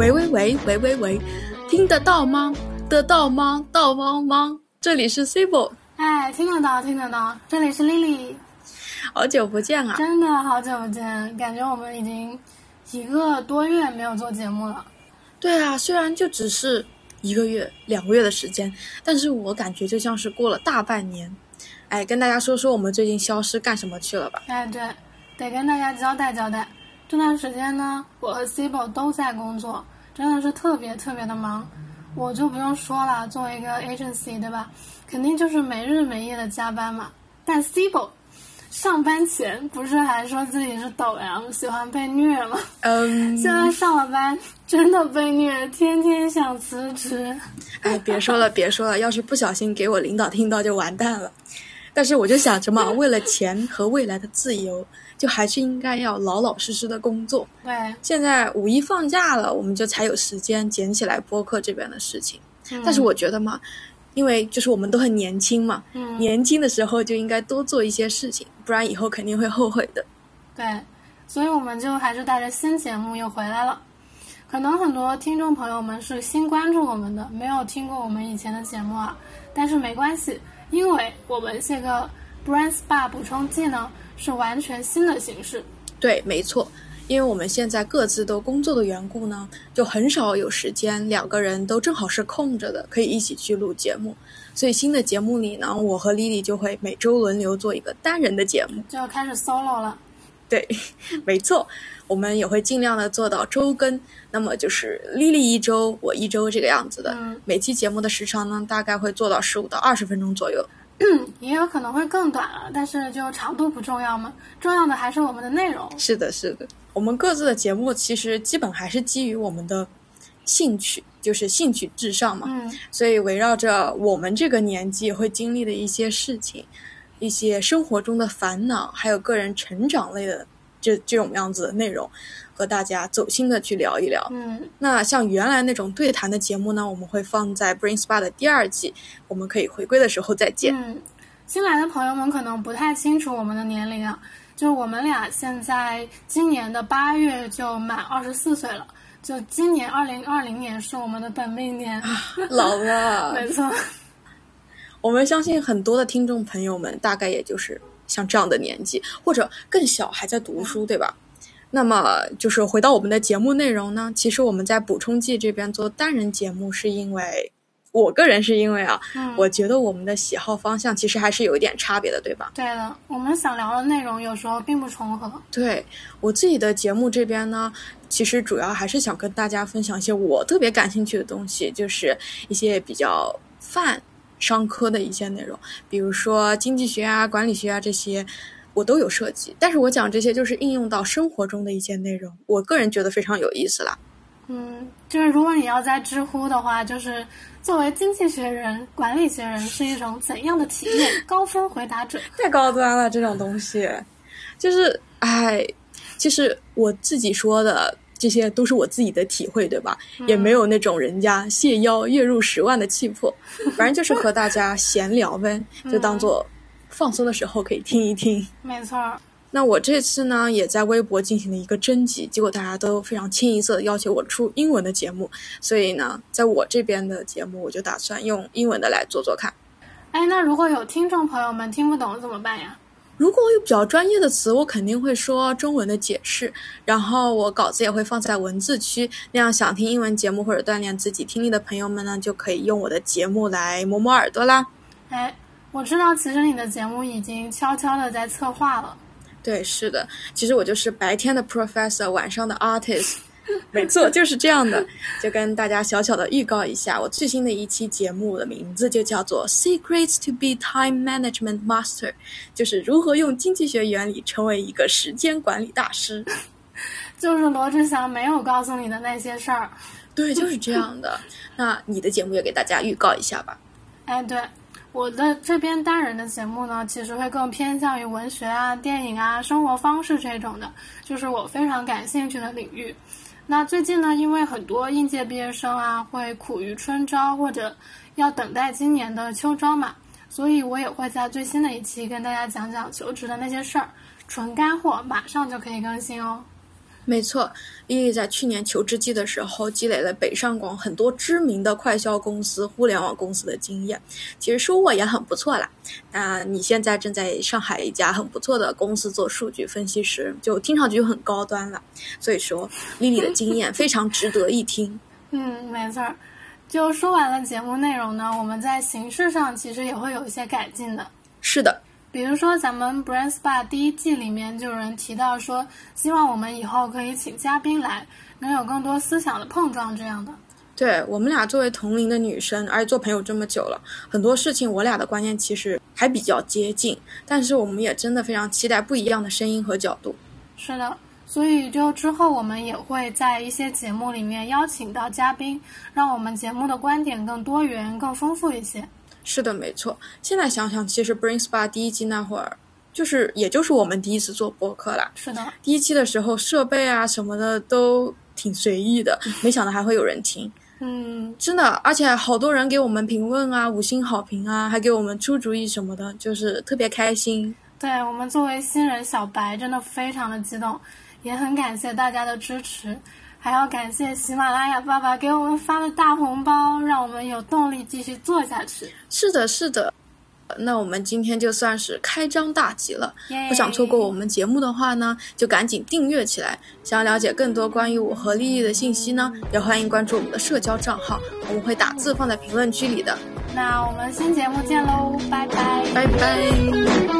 喂喂喂喂喂喂，听得到吗？得到吗？到吗吗？这里是 Cibo，哎，听得到，听得到，这里是 Lily，好久不见啊！真的好久不见，感觉我们已经一个多月没有做节目了。对啊，虽然就只是一个月、两个月的时间，但是我感觉就像是过了大半年。哎，跟大家说说我们最近消失干什么去了吧？哎，对，得跟大家交代交代。这段时间呢，我和 Cibo 都在工作，真的是特别特别的忙。我就不用说了，作为一个 agency，对吧？肯定就是没日没夜的加班嘛。但 Cibo 上班前不是还说自己是抖 M，喜欢被虐吗？嗯，现在上了班，真的被虐，天天想辞职。哎，别说了，别说了，要是不小心给我领导听到就完蛋了。但是我就想着嘛，为了钱和未来的自由，就还是应该要老老实实的工作。对，现在五一放假了，我们就才有时间捡起来播客这边的事情。但是我觉得嘛，因为就是我们都很年轻嘛，嗯年轻的时候就应该多做一些事情，不然以后肯定会后悔的。对，所以我们就还是带着新节目又回来了。可能很多听众朋友们是新关注我们的，没有听过我们以前的节目啊，但是没关系，因为我们这个 brand Spa 补充剂呢是完全新的形式。对，没错，因为我们现在各自都工作的缘故呢，就很少有时间，两个人都正好是空着的，可以一起去录节目。所以新的节目里呢，我和 Lily 就会每周轮流做一个单人的节目。就要开始 solo 了。对，没错，我们也会尽量的做到周更，那么就是 Lily 一周，我一周这个样子的。嗯每期节目的时长呢，大概会做到十五到二十分钟左右。也有可能会更短了，但是就长度不重要嘛，重要的还是我们的内容。是的，是的，我们各自的节目其实基本还是基于我们的兴趣，就是兴趣至上嘛。嗯，所以围绕着我们这个年纪会经历的一些事情，一些生活中的烦恼，还有个人成长类的这这种样子的内容，和大家走心的去聊一聊。嗯，那像原来那种对谈的节目呢，我们会放在 Brain Spa 的第二季，我们可以回归的时候再见。嗯，新来的朋友们可能不太清楚我们的年龄啊，就是我们俩现在今年的八月就满二十四岁了，就今年二零二零年是我们的本命年，老了，没错，我们相信很多的听众朋友们大概也就是像这样的年纪，或者更小还在读书，对吧？那么就是回到我们的节目内容呢，其实我们在补充剂这边做单人节目，是因为我个人是因为啊，嗯，我觉得我们的喜好方向其实还是有一点差别的，对吧？对的，我们想聊的内容有时候并不重合，对我自己的节目这边呢，其实主要还是想跟大家分享一些我特别感兴趣的东西，就是一些比较泛商科的一些内容，比如说经济学啊、管理学啊这些，我都有涉及。但是我讲这些就是应用到生活中的一些内容，我个人觉得非常有意思啦。嗯，就是如果你要在知乎的话，就是作为经济学人、管理学人是一种怎样的体验？高分回答者，太高端了，这种东西，就是哎，其实我自己说的这些都是我自己的体会，对吧？也没有那种人家谢邀月入十万的气魄，反正就是和大家闲聊呗，就当做放松的时候可以听一听。没错儿，那我这次呢，也在微博进行了一个征集，结果大家都非常清一色的要求我出英文的节目，所以呢，在我这边的节目，我就打算用英文的来做做看。哎，那如果有听众朋友们听不懂怎么办呀？如果有比较专业的词，我肯定会说中文的解释，然后我稿子也会放在文字区，那样想听英文节目或者锻炼自己听力的朋友们呢，就可以用我的节目来磨磨耳朵啦。哎，我知道，其实你的节目已经悄悄的在策划了。对，是的，其实我就是白天的 professor，晚上的 artist，没错，就是这样的。就跟大家小小的预告一下，我最新的一期节目的名字就叫做 Secrets to be Time Management Master，就是如何用经济学原理成为一个时间管理大师。就是罗志祥没有告诉你的那些事儿。对，就是这样的。那你的节目也给大家预告一下吧。哎，对，我的这边单人的节目呢，其实会更偏向于文学啊、电影啊、生活方式这种的，就是我非常感兴趣的领域。那最近呢，因为很多应届毕业生啊会苦于春招或者要等待今年的秋招嘛，所以我也会在最新的一期跟大家讲讲求职的那些事儿，纯干货，马上就可以更新哦。没错，丽丽在去年求职季的时候积累了北上广很多知名的快销公司、互联网公司的经验，其实收获也很不错啦。那你现在正在上海一家很不错的公司做数据分析师，就听上去就很高端了。所以说，丽丽的经验非常值得一听。嗯，没错儿。就说完了节目内容呢，我们在形式上其实也会有一些改进的。是的。比如说，咱们 Brain Spa 第一季里面就有人提到说，希望我们以后可以请嘉宾来，能有更多思想的碰撞这样的。对我们俩作为同龄的女生，而且做朋友这么久了，很多事情我俩的观念其实还比较接近，但是我们也真的非常期待不一样的声音和角度。是的，所以就之后我们也会在一些节目里面邀请到嘉宾，让我们节目的观点更多元、更丰富一些。是的，没错。现在想想，其实 Brain Spa 第一季那会儿，就是也就是我们第一次做播客啦。是的，第一期的时候设备啊什么的都挺随意的，没想到还会有人听。嗯，真的，而且好多人给我们评论啊，五星好评啊，还给我们出主意什么的，就是特别开心。对我们作为新人小白，真的非常的激动，也很感谢大家的支持。还要感谢喜马拉雅爸爸给我们发的大红包，让我们有动力继续做下去。是的，是的。那我们今天就算是开张大吉了。不想错过我们节目的话呢，就赶紧订阅起来。想要了解更多关于我和丽丽的信息呢，也欢迎关注我们的社交账号，我们会打字放在评论区里的。那我们新节目见喽，拜拜，拜拜。